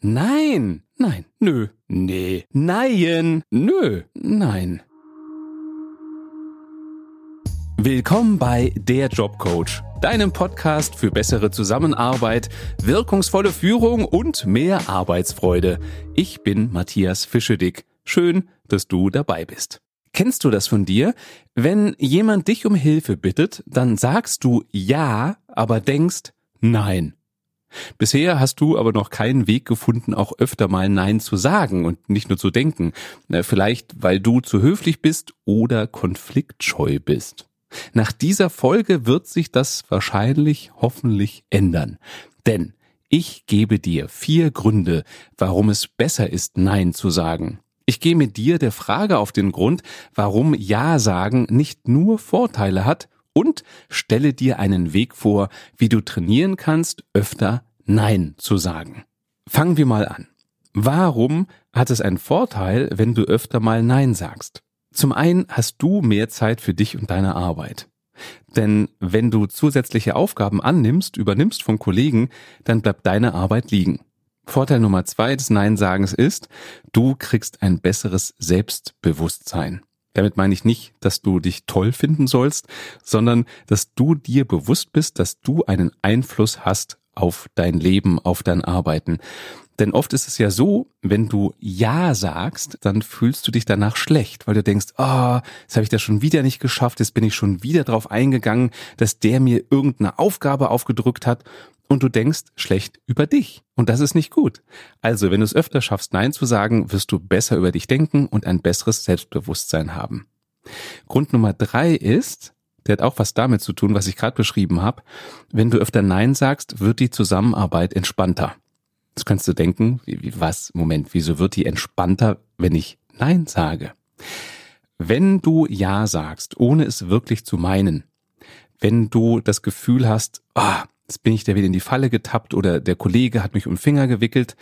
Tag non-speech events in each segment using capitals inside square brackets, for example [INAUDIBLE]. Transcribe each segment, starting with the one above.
Nein, nein, nö, nee, nein, nö, nein. Willkommen bei Der Jobcoach, deinem Podcast für bessere Zusammenarbeit, wirkungsvolle Führung und mehr Arbeitsfreude. Ich bin Matthias Fischedick. Schön, dass du dabei bist. Kennst du das von dir? Wenn jemand dich um Hilfe bittet, dann sagst du ja, aber denkst nein. Bisher hast du aber noch keinen Weg gefunden, auch öfter mal Nein zu sagen und nicht nur zu denken. Vielleicht, weil du zu höflich bist oder konfliktscheu bist. Nach dieser Folge wird sich das wahrscheinlich hoffentlich ändern. Denn ich gebe dir vier Gründe, warum es besser ist, Nein zu sagen. Ich gehe mit dir der Frage auf den Grund, warum Ja sagen nicht nur Vorteile hat und stelle dir einen Weg vor, wie du trainieren kannst, öfter Nein zu sagen. Fangen wir mal an. Warum hat es einen Vorteil, wenn du öfter mal Nein sagst? Zum einen hast du mehr Zeit für dich und deine Arbeit. Denn wenn du zusätzliche Aufgaben annimmst, übernimmst von Kollegen, dann bleibt deine Arbeit liegen. Vorteil Nummer zwei des Nein-Sagens ist, du kriegst ein besseres Selbstbewusstsein. Damit meine ich nicht, dass du dich toll finden sollst, sondern dass du dir bewusst bist, dass du einen Einfluss hast auf dein Leben, auf dein Arbeiten. Denn oft ist es ja so, wenn du Ja sagst, dann fühlst du dich danach schlecht, weil du denkst, ah, oh, jetzt habe ich das schon wieder nicht geschafft, jetzt bin ich schon wieder drauf eingegangen, dass der mir irgendeine Aufgabe aufgedrückt hat und du denkst schlecht über dich. Und das ist nicht gut. Also, wenn du es öfter schaffst, Nein zu sagen, wirst du besser über dich denken und ein besseres Selbstbewusstsein haben. Grund Nummer drei ist, der hat auch was damit zu tun, was ich gerade beschrieben habe. Wenn du öfter Nein sagst, wird die Zusammenarbeit entspannter. Jetzt kannst du denken, was, Moment, wieso wird die entspannter, wenn ich Nein sage? Wenn du Ja sagst, ohne es wirklich zu meinen, wenn du das Gefühl hast, ah, jetzt bin ich da wieder in die Falle getappt oder der Kollege hat mich um den Finger gewickelt,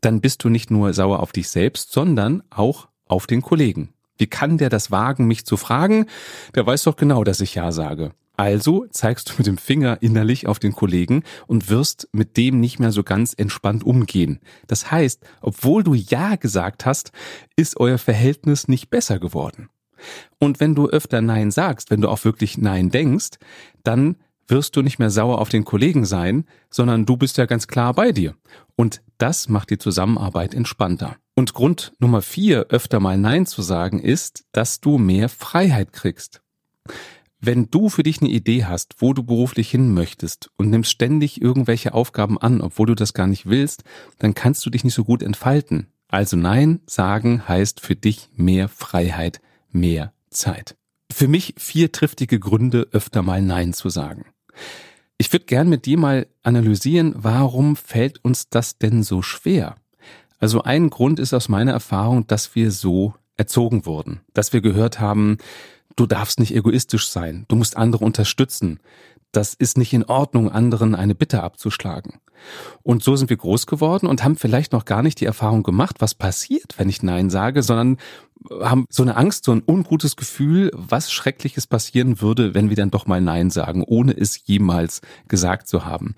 dann bist du nicht nur sauer auf dich selbst, sondern auch auf den Kollegen. Wie kann der das wagen, mich zu fragen? Der weiß doch genau, dass ich Ja sage. Also zeigst du mit dem Finger innerlich auf den Kollegen und wirst mit dem nicht mehr so ganz entspannt umgehen. Das heißt, obwohl du Ja gesagt hast, ist euer Verhältnis nicht besser geworden. Und wenn du öfter Nein sagst, wenn du auch wirklich Nein denkst, dann wirst du nicht mehr sauer auf den Kollegen sein, sondern du bist ja ganz klar bei dir. Und das macht die Zusammenarbeit entspannter. Und Grund Nummer vier, öfter mal Nein zu sagen, ist, dass du mehr Freiheit kriegst. Wenn du für dich eine Idee hast, wo du beruflich hin möchtest und nimmst ständig irgendwelche Aufgaben an, obwohl du das gar nicht willst, dann kannst du dich nicht so gut entfalten. Also Nein sagen heißt für dich mehr Freiheit, mehr Zeit. Für mich vier triftige Gründe, öfter mal Nein zu sagen. Ich würde gern mit dir mal analysieren, warum fällt uns das denn so schwer? Also ein Grund ist aus meiner Erfahrung, dass wir so erzogen wurden, dass wir gehört haben, du darfst nicht egoistisch sein, du musst andere unterstützen, das ist nicht in Ordnung, anderen eine Bitte abzuschlagen. Und so sind wir groß geworden und haben vielleicht noch gar nicht die Erfahrung gemacht, was passiert, wenn ich Nein sage, sondern haben so eine Angst, so ein ungutes Gefühl, was Schreckliches passieren würde, wenn wir dann doch mal Nein sagen, ohne es jemals gesagt zu haben.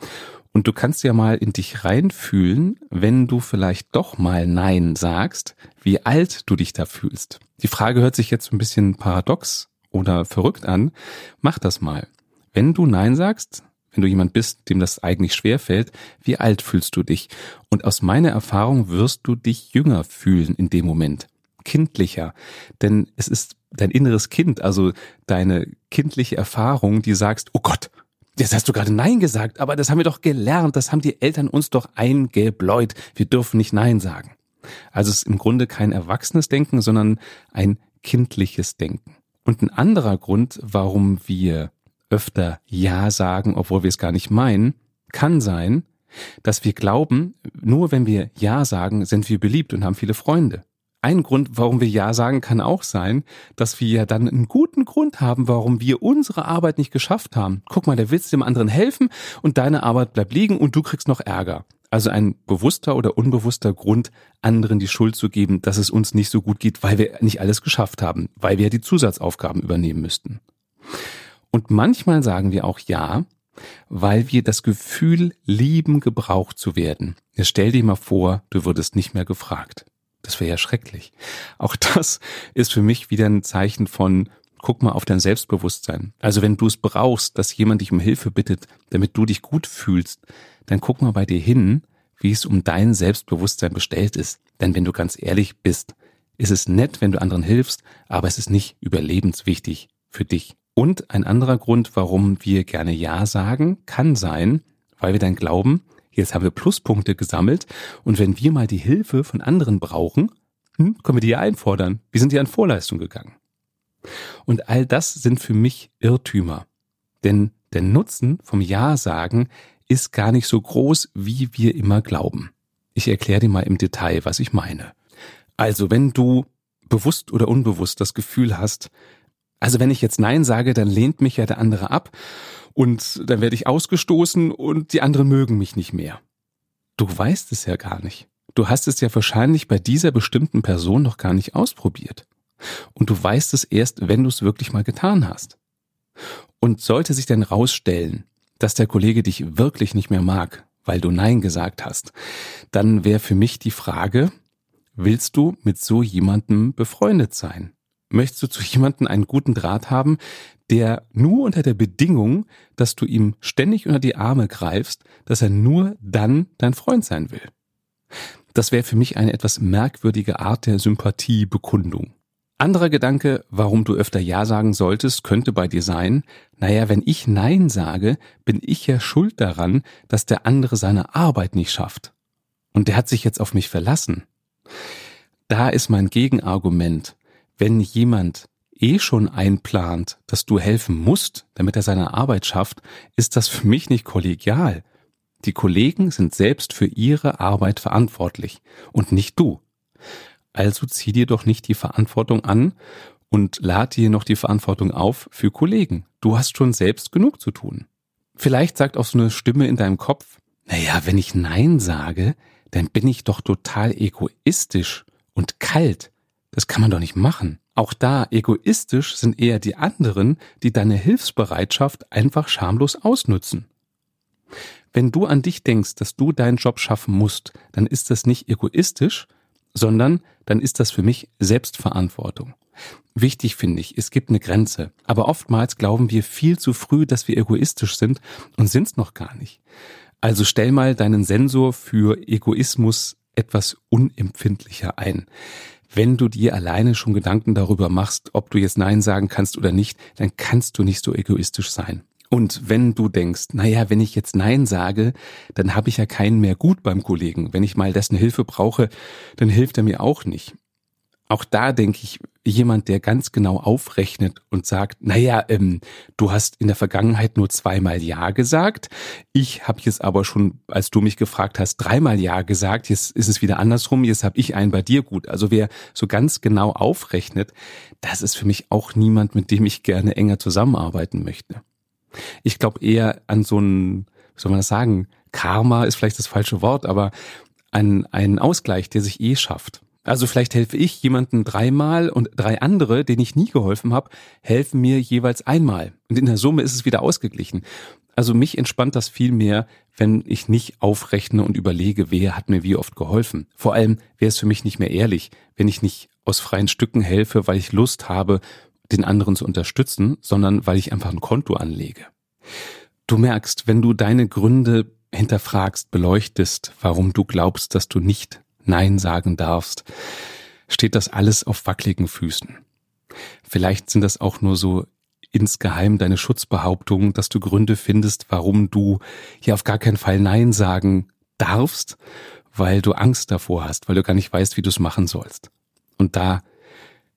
Und du kannst ja mal in dich reinfühlen, wenn du vielleicht doch mal Nein sagst, wie alt du dich da fühlst. Die Frage hört sich jetzt ein bisschen paradox oder verrückt an. Mach das mal. Wenn du Nein sagst, wenn du jemand bist, dem das eigentlich schwer fällt, wie alt fühlst du dich? Und aus meiner Erfahrung wirst du dich jünger fühlen in dem Moment. Kindlicher. Denn es ist dein inneres Kind, also deine kindliche Erfahrung, die sagst, oh Gott, Jetzt hast du gerade Nein gesagt, aber das haben wir doch gelernt, das haben die Eltern uns doch eingebläut. Wir dürfen nicht Nein sagen. Also es ist im Grunde kein erwachsenes Denken, sondern ein kindliches Denken. Und ein anderer Grund, warum wir öfter Ja sagen, obwohl wir es gar nicht meinen, kann sein, dass wir glauben, nur wenn wir Ja sagen, sind wir beliebt und haben viele Freunde. Ein Grund, warum wir Ja sagen, kann auch sein, dass wir ja dann einen guten Grund haben, warum wir unsere Arbeit nicht geschafft haben. Guck mal, der willst dem anderen helfen und deine Arbeit bleibt liegen und du kriegst noch Ärger. Also ein bewusster oder unbewusster Grund, anderen die Schuld zu geben, dass es uns nicht so gut geht, weil wir nicht alles geschafft haben, weil wir die Zusatzaufgaben übernehmen müssten. Und manchmal sagen wir auch Ja, weil wir das Gefühl lieben, gebraucht zu werden. Jetzt stell dir mal vor, du würdest nicht mehr gefragt. Das wäre ja schrecklich. Auch das ist für mich wieder ein Zeichen von, guck mal auf dein Selbstbewusstsein. Also wenn du es brauchst, dass jemand dich um Hilfe bittet, damit du dich gut fühlst, dann guck mal bei dir hin, wie es um dein Selbstbewusstsein bestellt ist. Denn wenn du ganz ehrlich bist, ist es nett, wenn du anderen hilfst, aber es ist nicht überlebenswichtig für dich. Und ein anderer Grund, warum wir gerne Ja sagen, kann sein, weil wir dann glauben, jetzt haben wir Pluspunkte gesammelt und wenn wir mal die Hilfe von anderen brauchen, hm, können wir die ja einfordern. Wir sind ja an Vorleistung gegangen. Und all das sind für mich Irrtümer. Denn der Nutzen vom Ja sagen ist gar nicht so groß, wie wir immer glauben. Ich erkläre dir mal im Detail, was ich meine. Also, wenn du bewusst oder unbewusst das Gefühl hast, also wenn ich jetzt Nein sage, dann lehnt mich ja der andere ab und dann werde ich ausgestoßen und die anderen mögen mich nicht mehr. Du weißt es ja gar nicht. Du hast es ja wahrscheinlich bei dieser bestimmten Person noch gar nicht ausprobiert. Und du weißt es erst, wenn du es wirklich mal getan hast. Und sollte sich dann rausstellen, dass der Kollege dich wirklich nicht mehr mag, weil du Nein gesagt hast, dann wäre für mich die Frage, willst du mit so jemandem befreundet sein? Möchtest du zu jemandem einen guten Draht haben, der nur unter der Bedingung, dass du ihm ständig unter die Arme greifst, dass er nur dann dein Freund sein will? Das wäre für mich eine etwas merkwürdige Art der Sympathiebekundung. Anderer Gedanke, warum du öfter Ja sagen solltest, könnte bei dir sein, naja, wenn ich Nein sage, bin ich ja schuld daran, dass der andere seine Arbeit nicht schafft. Und der hat sich jetzt auf mich verlassen. Da ist mein Gegenargument, wenn jemand eh schon einplant, dass du helfen musst, damit er seine Arbeit schafft, ist das für mich nicht kollegial. Die Kollegen sind selbst für ihre Arbeit verantwortlich und nicht du. Also zieh dir doch nicht die Verantwortung an und lad dir noch die Verantwortung auf für Kollegen. Du hast schon selbst genug zu tun. Vielleicht sagt auch so eine Stimme in deinem Kopf, naja, wenn ich Nein sage, dann bin ich doch total egoistisch und kalt. Das kann man doch nicht machen. Auch da egoistisch sind eher die anderen, die deine Hilfsbereitschaft einfach schamlos ausnutzen. Wenn du an dich denkst, dass du deinen Job schaffen musst, dann ist das nicht egoistisch, sondern dann ist das für mich Selbstverantwortung. Wichtig finde ich, es gibt eine Grenze, aber oftmals glauben wir viel zu früh, dass wir egoistisch sind und sind es noch gar nicht. Also stell mal deinen Sensor für Egoismus etwas unempfindlicher ein. Wenn du dir alleine schon Gedanken darüber machst, ob du jetzt Nein sagen kannst oder nicht, dann kannst du nicht so egoistisch sein. Und wenn du denkst, naja, wenn ich jetzt Nein sage, dann habe ich ja keinen mehr gut beim Kollegen. Wenn ich mal dessen Hilfe brauche, dann hilft er mir auch nicht. Auch da denke ich, jemand, der ganz genau aufrechnet und sagt, naja, ähm, du hast in der Vergangenheit nur zweimal Ja gesagt. Ich habe jetzt aber schon, als du mich gefragt hast, dreimal Ja gesagt. Jetzt ist es wieder andersrum. Jetzt habe ich einen bei dir gut. Also wer so ganz genau aufrechnet, das ist für mich auch niemand, mit dem ich gerne enger zusammenarbeiten möchte. Ich glaube eher an so ein, wie soll man das sagen, Karma ist vielleicht das falsche Wort, aber an einen Ausgleich, der sich eh schafft. Also vielleicht helfe ich jemanden dreimal und drei andere, denen ich nie geholfen habe, helfen mir jeweils einmal. Und in der Summe ist es wieder ausgeglichen. Also mich entspannt das viel mehr, wenn ich nicht aufrechne und überlege, wer hat mir wie oft geholfen. Vor allem wäre es für mich nicht mehr ehrlich, wenn ich nicht aus freien Stücken helfe, weil ich Lust habe den anderen zu unterstützen, sondern weil ich einfach ein Konto anlege. Du merkst, wenn du deine Gründe hinterfragst, beleuchtest, warum du glaubst, dass du nicht Nein sagen darfst, steht das alles auf wackeligen Füßen. Vielleicht sind das auch nur so insgeheim deine Schutzbehauptungen, dass du Gründe findest, warum du hier auf gar keinen Fall Nein sagen darfst, weil du Angst davor hast, weil du gar nicht weißt, wie du es machen sollst. Und da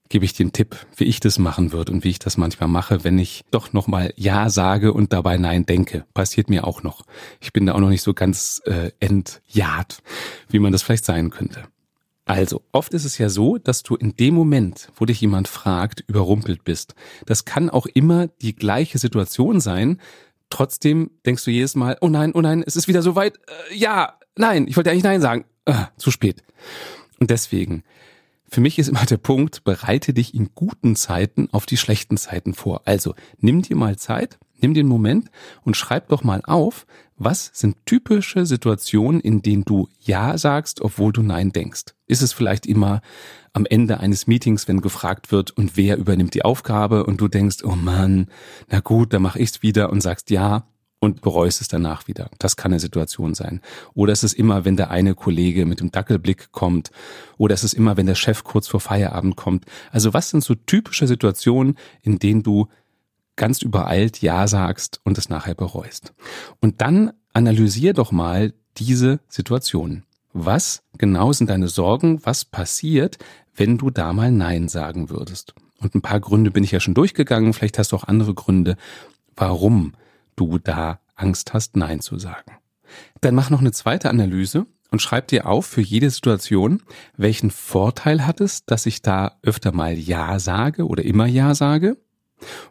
gebe ich den Tipp, wie ich das machen würde und wie ich das manchmal mache, wenn ich doch nochmal Ja sage und dabei Nein denke. Passiert mir auch noch. Ich bin da auch noch nicht so ganz äh, entjahrt, wie man das vielleicht sein könnte. Also, oft ist es ja so, dass du in dem Moment, wo dich jemand fragt, überrumpelt bist. Das kann auch immer die gleiche Situation sein. Trotzdem denkst du jedes Mal, oh nein, oh nein, es ist wieder so weit. Äh, ja, nein, ich wollte eigentlich nein sagen. Äh, zu spät. Und deswegen, für mich ist immer der Punkt, bereite dich in guten Zeiten auf die schlechten Zeiten vor. Also nimm dir mal Zeit, Nimm den Moment und schreib doch mal auf, was sind typische Situationen, in denen du Ja sagst, obwohl du Nein denkst. Ist es vielleicht immer am Ende eines Meetings, wenn gefragt wird, und wer übernimmt die Aufgabe und du denkst, oh Mann, na gut, dann mach ich's wieder und sagst Ja und bereust es danach wieder. Das kann eine Situation sein. Oder es ist immer, wenn der eine Kollege mit dem Dackelblick kommt. Oder es ist immer, wenn der Chef kurz vor Feierabend kommt. Also was sind so typische Situationen, in denen du ganz übereilt Ja sagst und es nachher bereust. Und dann analysier doch mal diese Situation. Was genau sind deine Sorgen? Was passiert, wenn du da mal Nein sagen würdest? Und ein paar Gründe bin ich ja schon durchgegangen. Vielleicht hast du auch andere Gründe, warum du da Angst hast, Nein zu sagen. Dann mach noch eine zweite Analyse und schreib dir auf für jede Situation, welchen Vorteil hat es, dass ich da öfter mal Ja sage oder immer Ja sage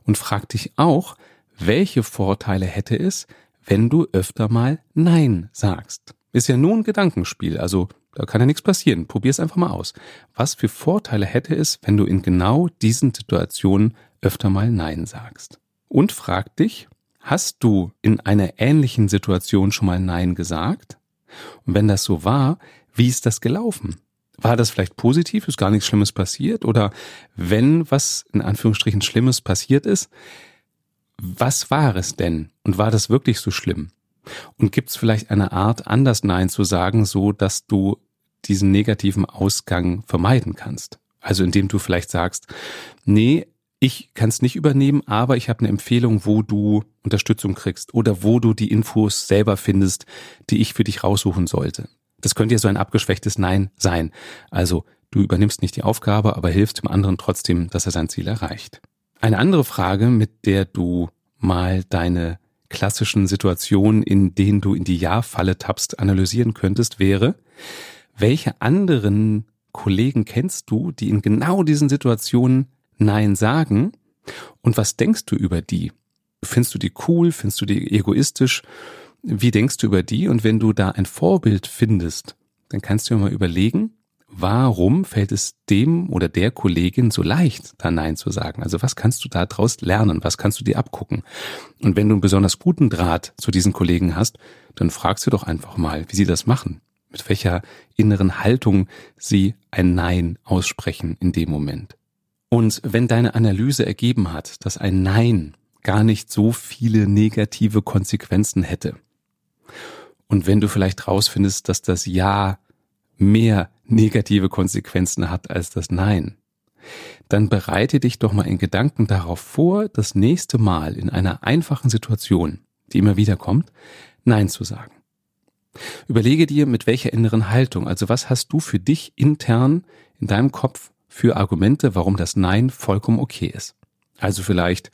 und frag dich auch, welche Vorteile hätte es, wenn du öfter mal Nein sagst. Ist ja nur ein Gedankenspiel, also da kann ja nichts passieren. Probier es einfach mal aus. Was für Vorteile hätte es, wenn du in genau diesen Situationen öfter mal Nein sagst? Und frag dich, hast du in einer ähnlichen Situation schon mal Nein gesagt? Und wenn das so war, wie ist das gelaufen? war das vielleicht positiv, ist gar nichts Schlimmes passiert? Oder wenn was in Anführungsstrichen Schlimmes passiert ist, was war es denn? Und war das wirklich so schlimm? Und gibt es vielleicht eine Art, anders Nein zu sagen, so dass du diesen negativen Ausgang vermeiden kannst? Also indem du vielleicht sagst, nee, ich kann es nicht übernehmen, aber ich habe eine Empfehlung, wo du Unterstützung kriegst oder wo du die Infos selber findest, die ich für dich raussuchen sollte. Das könnte ja so ein abgeschwächtes Nein sein. Also du übernimmst nicht die Aufgabe, aber hilfst dem anderen trotzdem, dass er sein Ziel erreicht. Eine andere Frage, mit der du mal deine klassischen Situationen, in denen du in die Ja-Falle tappst, analysieren könntest, wäre, welche anderen Kollegen kennst du, die in genau diesen Situationen Nein sagen? Und was denkst du über die? Findest du die cool? Findest du die egoistisch? Wie denkst du über die? Und wenn du da ein Vorbild findest, dann kannst du dir mal überlegen, warum fällt es dem oder der Kollegin so leicht, da Nein zu sagen? Also was kannst du da draus lernen? Was kannst du dir abgucken? Und wenn du einen besonders guten Draht zu diesen Kollegen hast, dann fragst du doch einfach mal, wie sie das machen. Mit welcher inneren Haltung sie ein Nein aussprechen in dem Moment. Und wenn deine Analyse ergeben hat, dass ein Nein gar nicht so viele negative Konsequenzen hätte, und wenn du vielleicht rausfindest, dass das Ja mehr negative Konsequenzen hat als das Nein, dann bereite dich doch mal in Gedanken darauf vor, das nächste Mal in einer einfachen Situation, die immer wieder kommt, Nein zu sagen. Überlege dir, mit welcher inneren Haltung, also was hast du für dich intern in deinem Kopf für Argumente, warum das Nein vollkommen okay ist. Also vielleicht,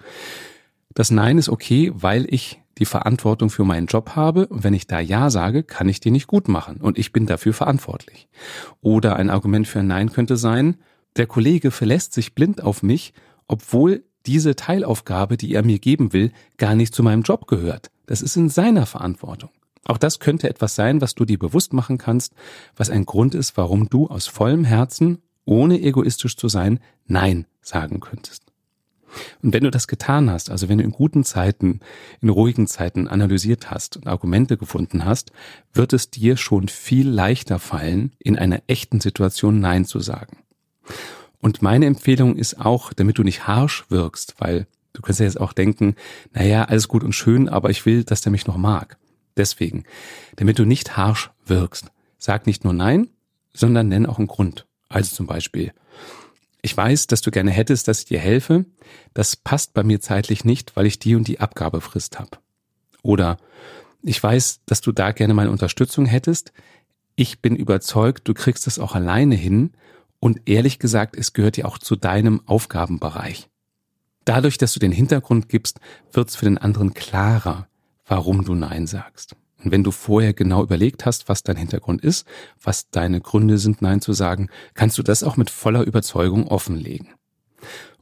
das Nein ist okay, weil ich die Verantwortung für meinen Job habe und wenn ich da Ja sage, kann ich die nicht gut machen und ich bin dafür verantwortlich. Oder ein Argument für ein Nein könnte sein, der Kollege verlässt sich blind auf mich, obwohl diese Teilaufgabe, die er mir geben will, gar nicht zu meinem Job gehört. Das ist in seiner Verantwortung. Auch das könnte etwas sein, was du dir bewusst machen kannst, was ein Grund ist, warum du aus vollem Herzen, ohne egoistisch zu sein, Nein sagen könntest. Und wenn du das getan hast, also wenn du in guten Zeiten, in ruhigen Zeiten analysiert hast und Argumente gefunden hast, wird es dir schon viel leichter fallen, in einer echten Situation Nein zu sagen. Und meine Empfehlung ist auch, damit du nicht harsh wirkst, weil du kannst ja jetzt auch denken, naja, alles gut und schön, aber ich will, dass der mich noch mag. Deswegen, damit du nicht harsh wirkst, sag nicht nur Nein, sondern nenn auch einen Grund. Also zum Beispiel, ich weiß, dass du gerne hättest, dass ich dir helfe. Das passt bei mir zeitlich nicht, weil ich die und die Abgabefrist habe. Oder ich weiß, dass du da gerne meine Unterstützung hättest. Ich bin überzeugt, du kriegst es auch alleine hin. Und ehrlich gesagt, es gehört ja auch zu deinem Aufgabenbereich. Dadurch, dass du den Hintergrund gibst, wird es für den anderen klarer, warum du Nein sagst. Und wenn du vorher genau überlegt hast, was dein Hintergrund ist, was deine Gründe sind, Nein zu sagen, kannst du das auch mit voller Überzeugung offenlegen.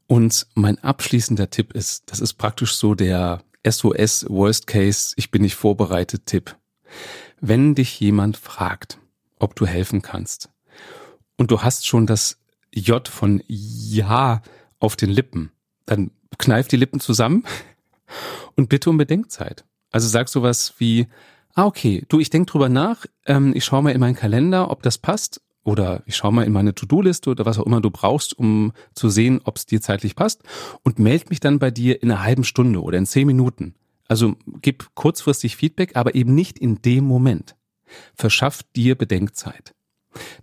Und mein abschließender Tipp ist, das ist praktisch so der SOS Worst Case, ich bin nicht vorbereitet Tipp. Wenn dich jemand fragt, ob du helfen kannst und du hast schon das J von Ja auf den Lippen, dann kneif die Lippen zusammen [LAUGHS] Und bitte um Bedenkzeit. Also sag sowas wie, ah, okay, du, ich denk drüber nach, ähm, ich schaue mal in meinen Kalender, ob das passt, oder ich schaue mal in meine To-Do-Liste oder was auch immer du brauchst, um zu sehen, ob es dir zeitlich passt und melde mich dann bei dir in einer halben Stunde oder in zehn Minuten. Also gib kurzfristig Feedback, aber eben nicht in dem Moment. Verschaff dir Bedenkzeit.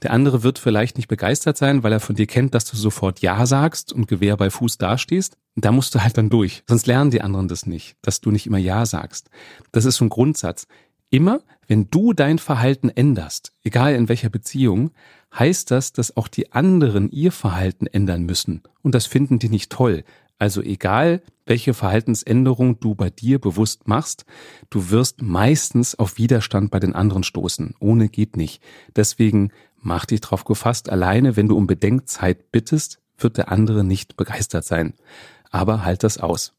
Der andere wird vielleicht nicht begeistert sein, weil er von dir kennt, dass du sofort Ja sagst und Gewehr bei Fuß dastehst. Da musst du halt dann durch. Sonst lernen die anderen das nicht, dass du nicht immer Ja sagst. Das ist so ein Grundsatz. Immer, wenn du dein Verhalten änderst, egal in welcher Beziehung, heißt das, dass auch die anderen ihr Verhalten ändern müssen. Und das finden die nicht toll. Also egal, welche Verhaltensänderung du bei dir bewusst machst, du wirst meistens auf Widerstand bei den anderen stoßen. Ohne geht nicht. Deswegen mach dich drauf gefasst, alleine wenn du um Bedenkzeit bittest, wird der andere nicht begeistert sein. Aber halt das aus.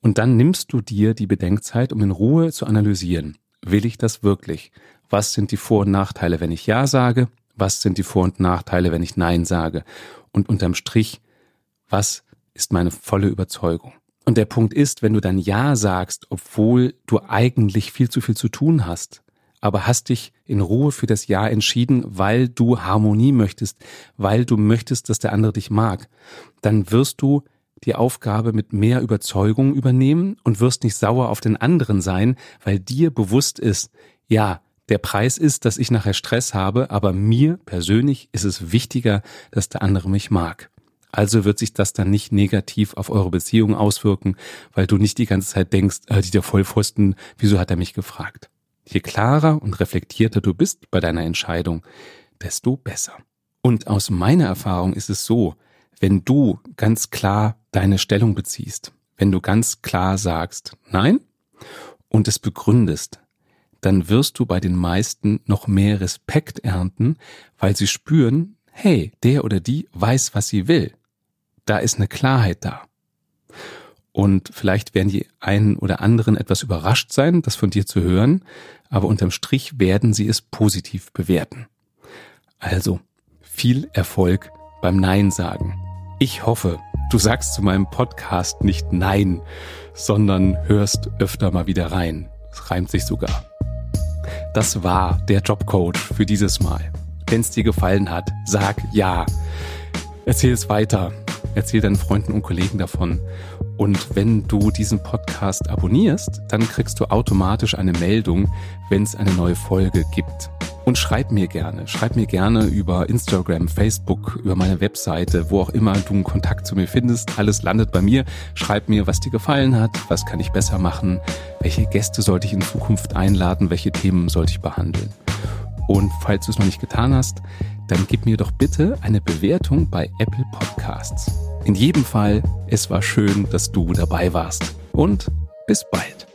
Und dann nimmst du dir die Bedenkzeit, um in Ruhe zu analysieren. Will ich das wirklich? Was sind die Vor- und Nachteile, wenn ich Ja sage? Was sind die Vor- und Nachteile, wenn ich Nein sage? Und unterm Strich, was ist meine volle Überzeugung. Und der Punkt ist, wenn du dann Ja sagst, obwohl du eigentlich viel zu viel zu tun hast, aber hast dich in Ruhe für das Ja entschieden, weil du Harmonie möchtest, weil du möchtest, dass der andere dich mag, dann wirst du die Aufgabe mit mehr Überzeugung übernehmen und wirst nicht sauer auf den anderen sein, weil dir bewusst ist, ja, der Preis ist, dass ich nachher Stress habe, aber mir persönlich ist es wichtiger, dass der andere mich mag. Also wird sich das dann nicht negativ auf eure Beziehung auswirken, weil du nicht die ganze Zeit denkst, äh, der Vollpfosten, wieso hat er mich gefragt? Je klarer und reflektierter du bist bei deiner Entscheidung, desto besser. Und aus meiner Erfahrung ist es so, wenn du ganz klar deine Stellung beziehst, wenn du ganz klar sagst Nein und es begründest, dann wirst du bei den meisten noch mehr Respekt ernten, weil sie spüren, hey, der oder die weiß, was sie will da ist eine Klarheit da. Und vielleicht werden die einen oder anderen etwas überrascht sein, das von dir zu hören, aber unterm Strich werden sie es positiv bewerten. Also, viel Erfolg beim Nein sagen. Ich hoffe, du sagst zu meinem Podcast nicht Nein, sondern hörst öfter mal wieder rein. Es reimt sich sogar. Das war der Jobcoach für dieses Mal. Wenn es dir gefallen hat, sag ja. Erzähl es weiter Erzähl deinen Freunden und Kollegen davon. Und wenn du diesen Podcast abonnierst, dann kriegst du automatisch eine Meldung, wenn es eine neue Folge gibt. Und schreib mir gerne, schreib mir gerne über Instagram, Facebook, über meine Webseite, wo auch immer du einen Kontakt zu mir findest. Alles landet bei mir. Schreib mir, was dir gefallen hat, was kann ich besser machen, welche Gäste sollte ich in Zukunft einladen, welche Themen sollte ich behandeln. Und falls du es noch nicht getan hast, dann gib mir doch bitte eine Bewertung bei Apple Podcasts. In jedem Fall, es war schön, dass du dabei warst. Und bis bald.